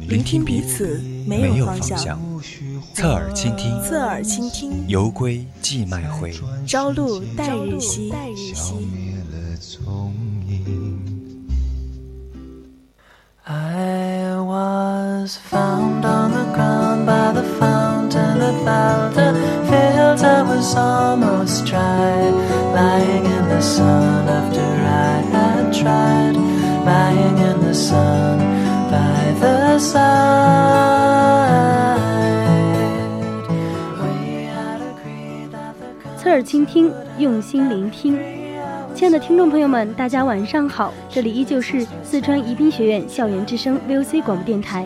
聆听彼此没有方向。侧耳倾听，侧耳倾听，游归寄卖回，朝露待日晞。I was found 侧耳倾听，用心聆听。亲爱的听众朋友们，大家晚上好，这里依旧是四川宜宾学院校园之声 VOC 广播电台，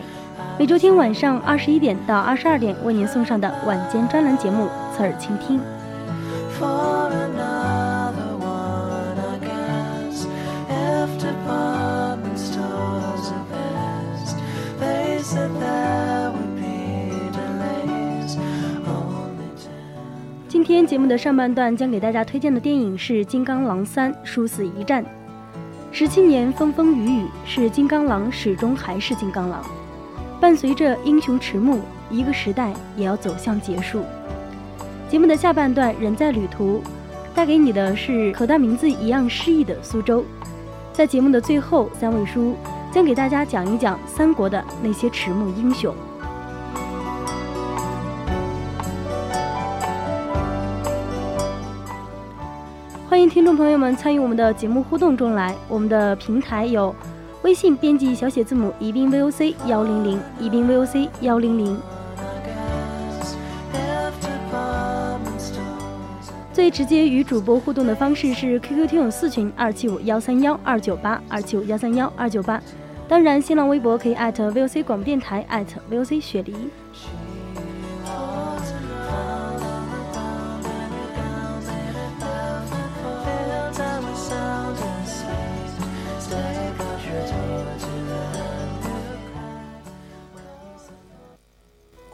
每周天晚上二十一点到二十二点为您送上的晚间专栏节目《侧耳倾听》。今天节目的上半段将给大家推荐的电影是《金刚狼三：殊死一战》。十七年风风雨雨，是金刚狼始终还是金刚狼。伴随着英雄迟暮，一个时代也要走向结束。节目的下半段，人在旅途，带给你的是和他名字一样诗意的苏州。在节目的最后，三位叔将给大家讲一讲三国的那些迟暮英雄。欢迎听众朋友们参与我们的节目互动中来。我们的平台有微信编辑小写字母宜宾 VOC 幺零零，宜宾 VOC 幺零零。最直接与主播互动的方式是 QQ 听友四群二七五幺三幺二九八二七五幺三幺二九八。当然，新浪微博可以艾特 VOC 广播电台，艾特 VOC 雪梨。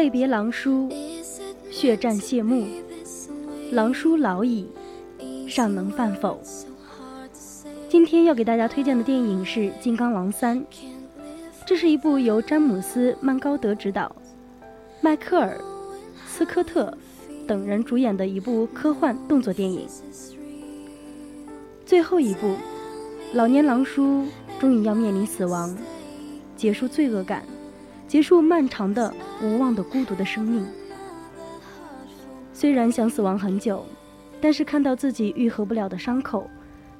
泪别狼叔，血战谢幕。狼叔老矣，尚能饭否？今天要给大家推荐的电影是《金刚狼三》，这是一部由詹姆斯·曼高德执导，迈克尔·斯科特等人主演的一部科幻动作电影。最后一部，老年狼叔终于要面临死亡，结束罪恶感。结束漫长的、无望的、孤独的生命。虽然想死亡很久，但是看到自己愈合不了的伤口，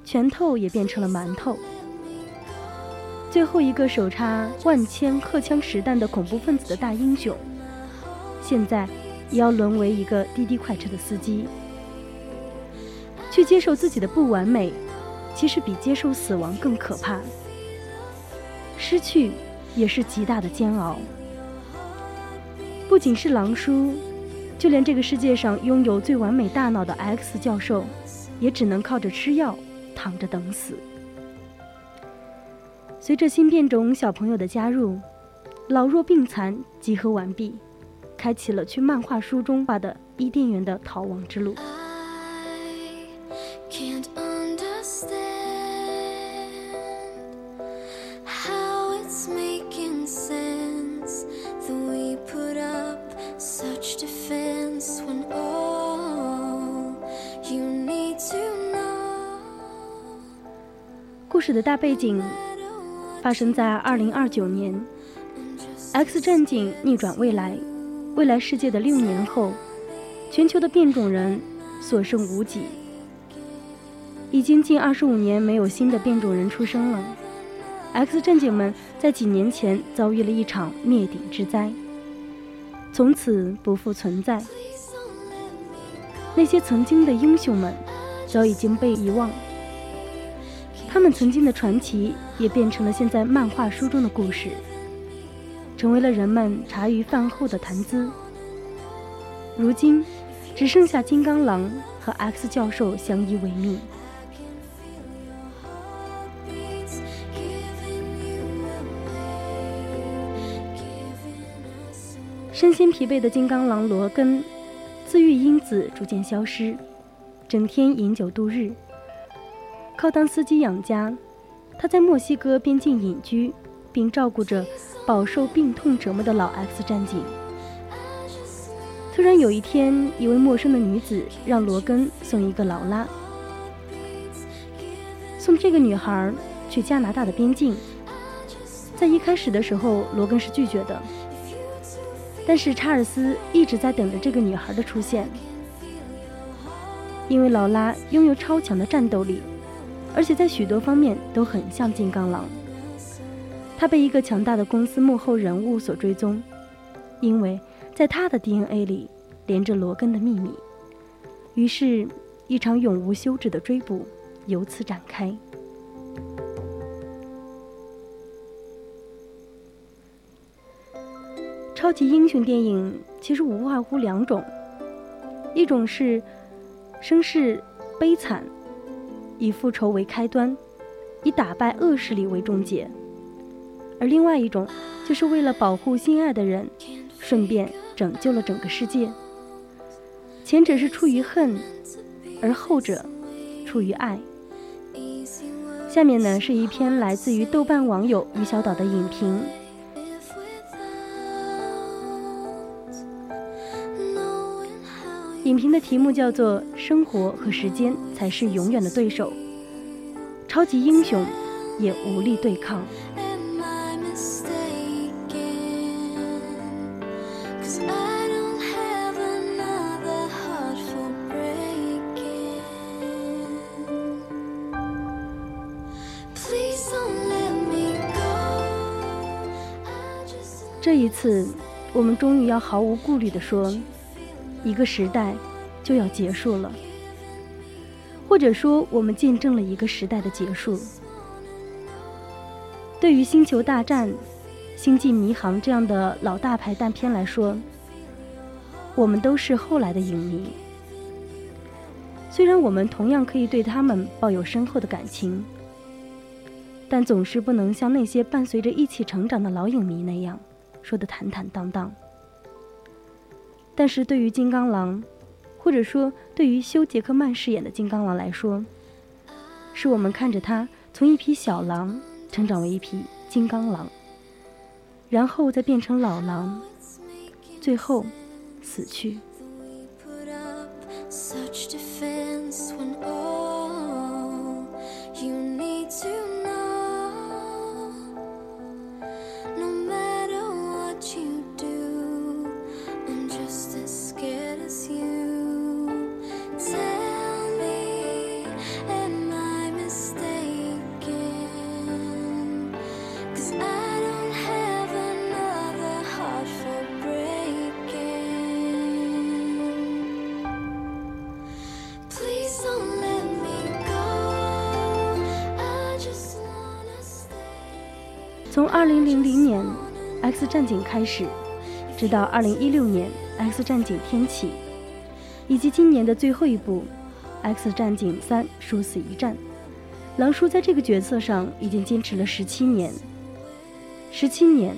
拳头也变成了馒头。最后一个手插万千荷枪实弹的恐怖分子的大英雄，现在也要沦为一个滴滴快车的司机。去接受自己的不完美，其实比接受死亡更可怕。失去。也是极大的煎熬。不仅是狼叔，就连这个世界上拥有最完美大脑的 X 教授，也只能靠着吃药躺着等死。随着新变种小朋友的加入，老弱病残集合完毕，开启了去漫画书中画的伊甸园的逃亡之路。事的大背景发生在二零二九年，X 战警逆转未来，未来世界的六年后，全球的变种人所剩无几，已经近二十五年没有新的变种人出生了。X 战警们在几年前遭遇了一场灭顶之灾，从此不复存在。那些曾经的英雄们，早已经被遗忘，他们曾经的传奇也变成了现在漫画书中的故事。成为了人们茶余饭后的谈资。如今，只剩下金刚狼和 X 教授相依为命。身心疲惫的金刚狼罗根，自愈因子逐渐消失，整天饮酒度日，靠当司机养家。他在墨西哥边境隐居，并照顾着。饱受病痛折磨的老 X 战警。突然有一天，一位陌生的女子让罗根送一个劳拉，送这个女孩去加拿大的边境。在一开始的时候，罗根是拒绝的，但是查尔斯一直在等着这个女孩的出现，因为劳拉拥有超强的战斗力，而且在许多方面都很像金刚狼。他被一个强大的公司幕后人物所追踪，因为在他的 DNA 里连着罗根的秘密。于是，一场永无休止的追捕由此展开。超级英雄电影其实无外乎两种，一种是声势悲惨，以复仇为开端，以打败恶势力为终结。而另外一种，就是为了保护心爱的人，顺便拯救了整个世界。前者是出于恨，而后者出于爱。下面呢是一篇来自于豆瓣网友于小岛的影评，影评的题目叫做《生活和时间才是永远的对手》，超级英雄也无力对抗。这一次，我们终于要毫无顾虑地说，一个时代就要结束了，或者说，我们见证了一个时代的结束。对于《星球大战》《星际迷航》这样的老大牌大片来说，我们都是后来的影迷。虽然我们同样可以对他们抱有深厚的感情，但总是不能像那些伴随着一起成长的老影迷那样。说的坦坦荡荡，但是对于金刚狼，或者说对于休·杰克曼饰演的金刚狼来说，是我们看着他从一匹小狼成长为一匹金刚狼，然后再变成老狼，最后死去。从二零零零年《X 战警》开始，直到二零一六年《X 战警：天启》，以及今年的最后一部《X 战警三：殊死一战》，狼叔在这个角色上已经坚持了十七年。十七年，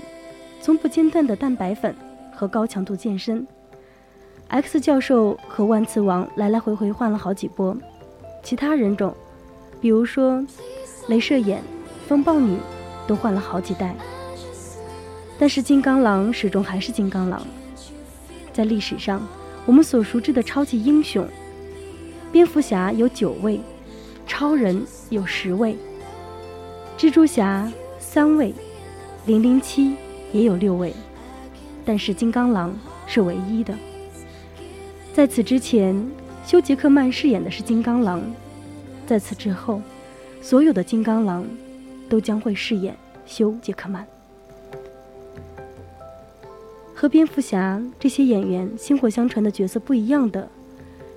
从不间断的蛋白粉和高强度健身，X 教授和万磁王来来回回换了好几波，其他人种，比如说镭射眼、风暴女。都换了好几代，但是金刚狼始终还是金刚狼。在历史上，我们所熟知的超级英雄，蝙蝠侠有九位，超人有十位，蜘蛛侠三位，零零七也有六位，但是金刚狼是唯一的。在此之前，休·杰克曼饰演的是金刚狼；在此之后，所有的金刚狼都将会饰演休·杰克曼。和蝙蝠侠这些演员薪火相传的角色不一样的，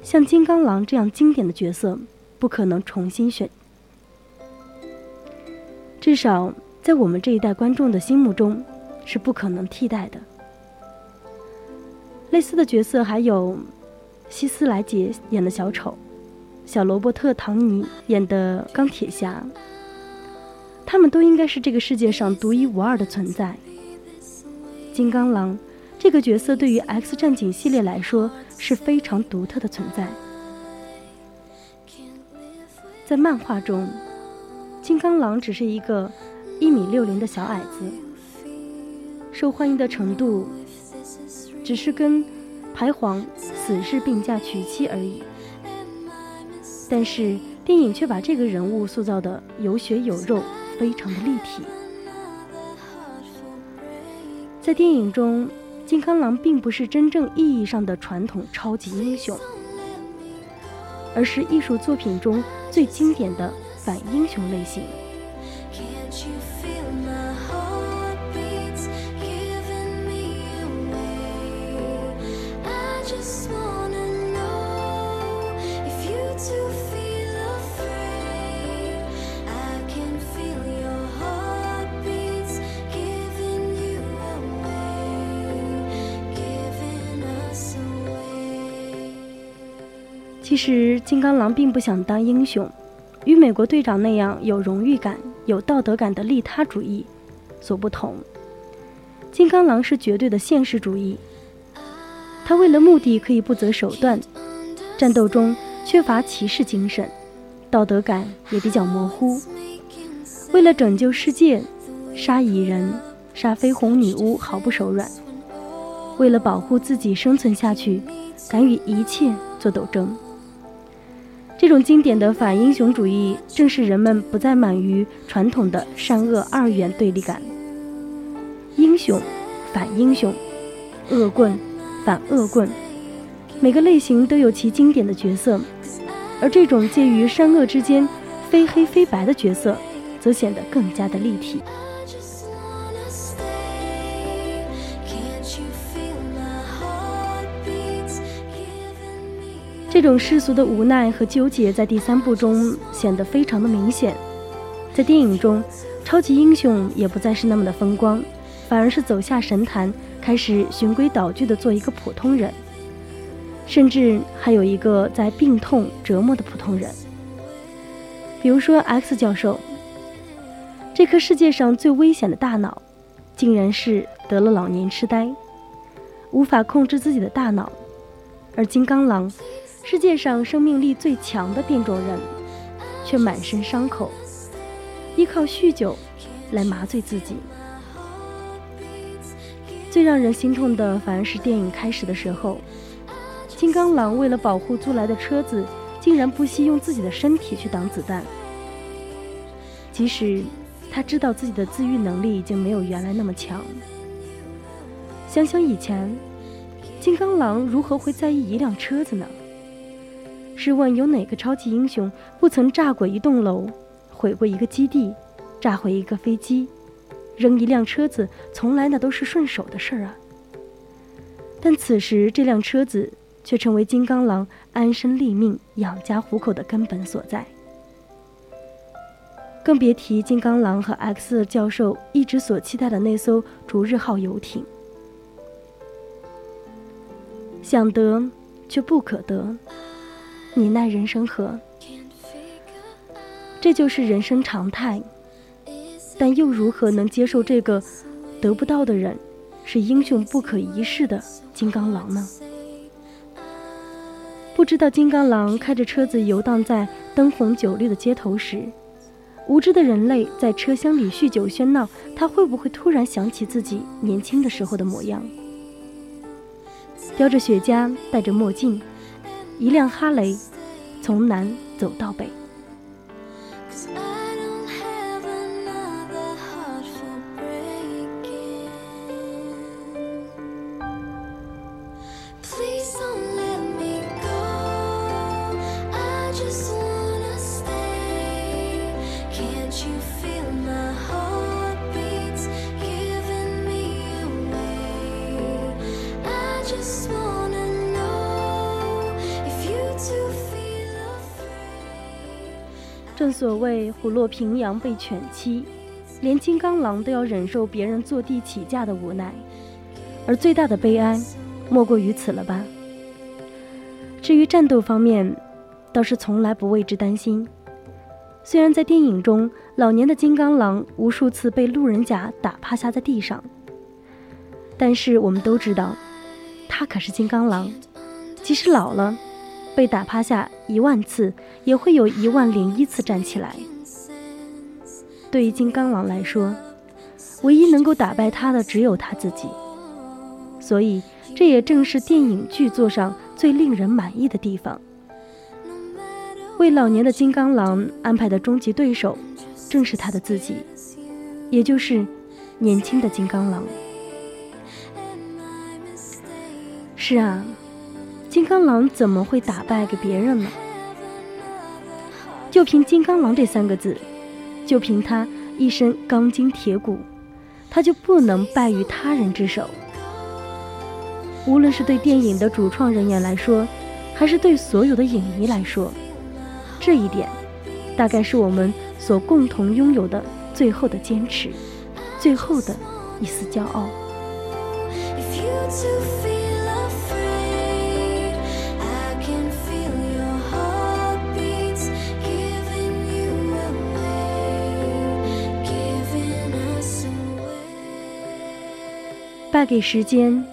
像金刚狼这样经典的角色，不可能重新选。至少在我们这一代观众的心目中，是不可能替代的。类似的角色还有希斯莱杰演的小丑，小罗伯特·唐尼演的钢铁侠，他们都应该是这个世界上独一无二的存在。金刚狼。这个角色对于《X 战警》系列来说是非常独特的存在。在漫画中，金刚狼只是一个一米六零的小矮子，受欢迎的程度只是跟排皇死侍并驾娶妻而已。但是电影却把这个人物塑造的有血有肉，非常的立体。在电影中。金刚狼并不是真正意义上的传统超级英雄，而是艺术作品中最经典的反英雄类型。其实，金刚狼并不想当英雄，与美国队长那样有荣誉感、有道德感的利他主义所不同。金刚狼是绝对的现实主义，他为了目的可以不择手段，战斗中缺乏骑士精神，道德感也比较模糊。为了拯救世界，杀蚁人、杀绯红女巫毫不手软。为了保护自己生存下去，敢与一切做斗争。这种经典的反英雄主义，正是人们不再满于传统的善恶二元对立感。英雄，反英雄，恶棍，反恶棍，每个类型都有其经典的角色，而这种介于善恶之间、非黑非白的角色，则显得更加的立体。这种世俗的无奈和纠结在第三部中显得非常的明显。在电影中，超级英雄也不再是那么的风光，反而是走下神坛，开始循规蹈矩的做一个普通人，甚至还有一个在病痛折磨的普通人。比如说 X 教授，这颗世界上最危险的大脑，竟然是得了老年痴呆，无法控制自己的大脑，而金刚狼。世界上生命力最强的变种人，却满身伤口，依靠酗酒来麻醉自己。最让人心痛的，反而是电影开始的时候，金刚狼为了保护租来的车子，竟然不惜用自己的身体去挡子弹。即使他知道自己的自愈能力已经没有原来那么强，想想以前，金刚狼如何会在意一辆车子呢？试问有哪个超级英雄不曾炸过一栋楼，毁过一个基地，炸毁一个飞机，扔一辆车子？从来那都是顺手的事儿啊。但此时这辆车子却成为金刚狼安身立命、养家糊口的根本所在。更别提金刚狼和 X 教授一直所期待的那艘逐日号游艇。想得却不可得。你奈人生何？这就是人生常态，但又如何能接受这个得不到的人是英雄不可一世的金刚狼呢？不知道金刚狼开着车子游荡在灯红酒绿的街头时，无知的人类在车厢里酗酒喧闹，他会不会突然想起自己年轻的时候的模样？叼着雪茄，戴着墨镜。一辆哈雷，从南走到北。正所谓虎落平阳被犬欺，连金刚狼都要忍受别人坐地起价的无奈，而最大的悲哀，莫过于此了吧？至于战斗方面，倒是从来不为之担心。虽然在电影中，老年的金刚狼无数次被路人甲打趴下在地上，但是我们都知道，他可是金刚狼，即使老了。被打趴下一万次，也会有一万零一次站起来。对于金刚狼来说，唯一能够打败他的只有他自己。所以，这也正是电影剧作上最令人满意的地方。为老年的金刚狼安排的终极对手，正是他的自己，也就是年轻的金刚狼。是啊。金刚狼怎么会打败给别人呢？就凭“金刚狼”这三个字，就凭他一身钢筋铁骨，他就不能败于他人之手。无论是对电影的主创人员来说，还是对所有的影迷来说，这一点，大概是我们所共同拥有的最后的坚持，最后的一丝骄傲。败给时间，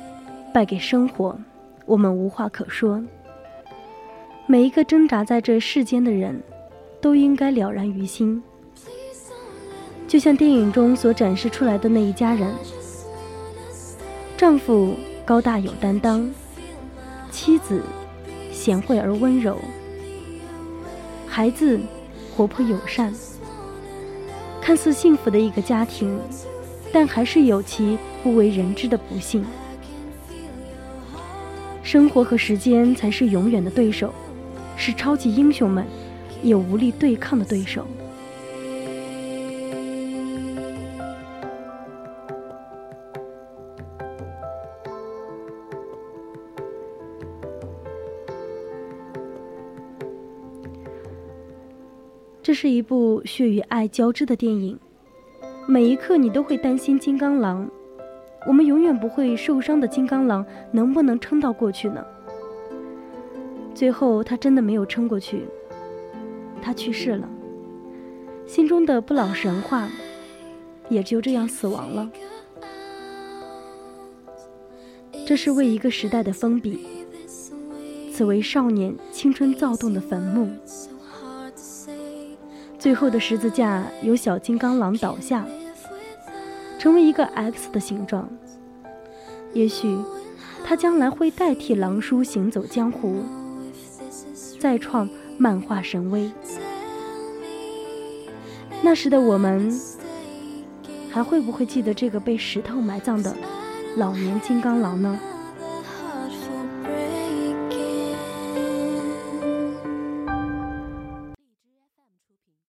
败给生活，我们无话可说。每一个挣扎在这世间的人，都应该了然于心。就像电影中所展示出来的那一家人：丈夫高大有担当，妻子贤惠而温柔，孩子活泼友善，看似幸福的一个家庭。但还是有其不为人知的不幸。生活和时间才是永远的对手，是超级英雄们也无力对抗的对手。这是一部血与爱交织的电影。每一刻，你都会担心金刚狼。我们永远不会受伤的金刚狼，能不能撑到过去呢？最后，他真的没有撑过去，他去世了。心中的不老神话，也就这样死亡了。这是为一个时代的封笔，此为少年青春躁动的坟墓。最后的十字架由小金刚狼倒下，成为一个 X 的形状。也许，他将来会代替狼叔行走江湖，再创漫画神威。那时的我们，还会不会记得这个被石头埋葬的老年金刚狼呢？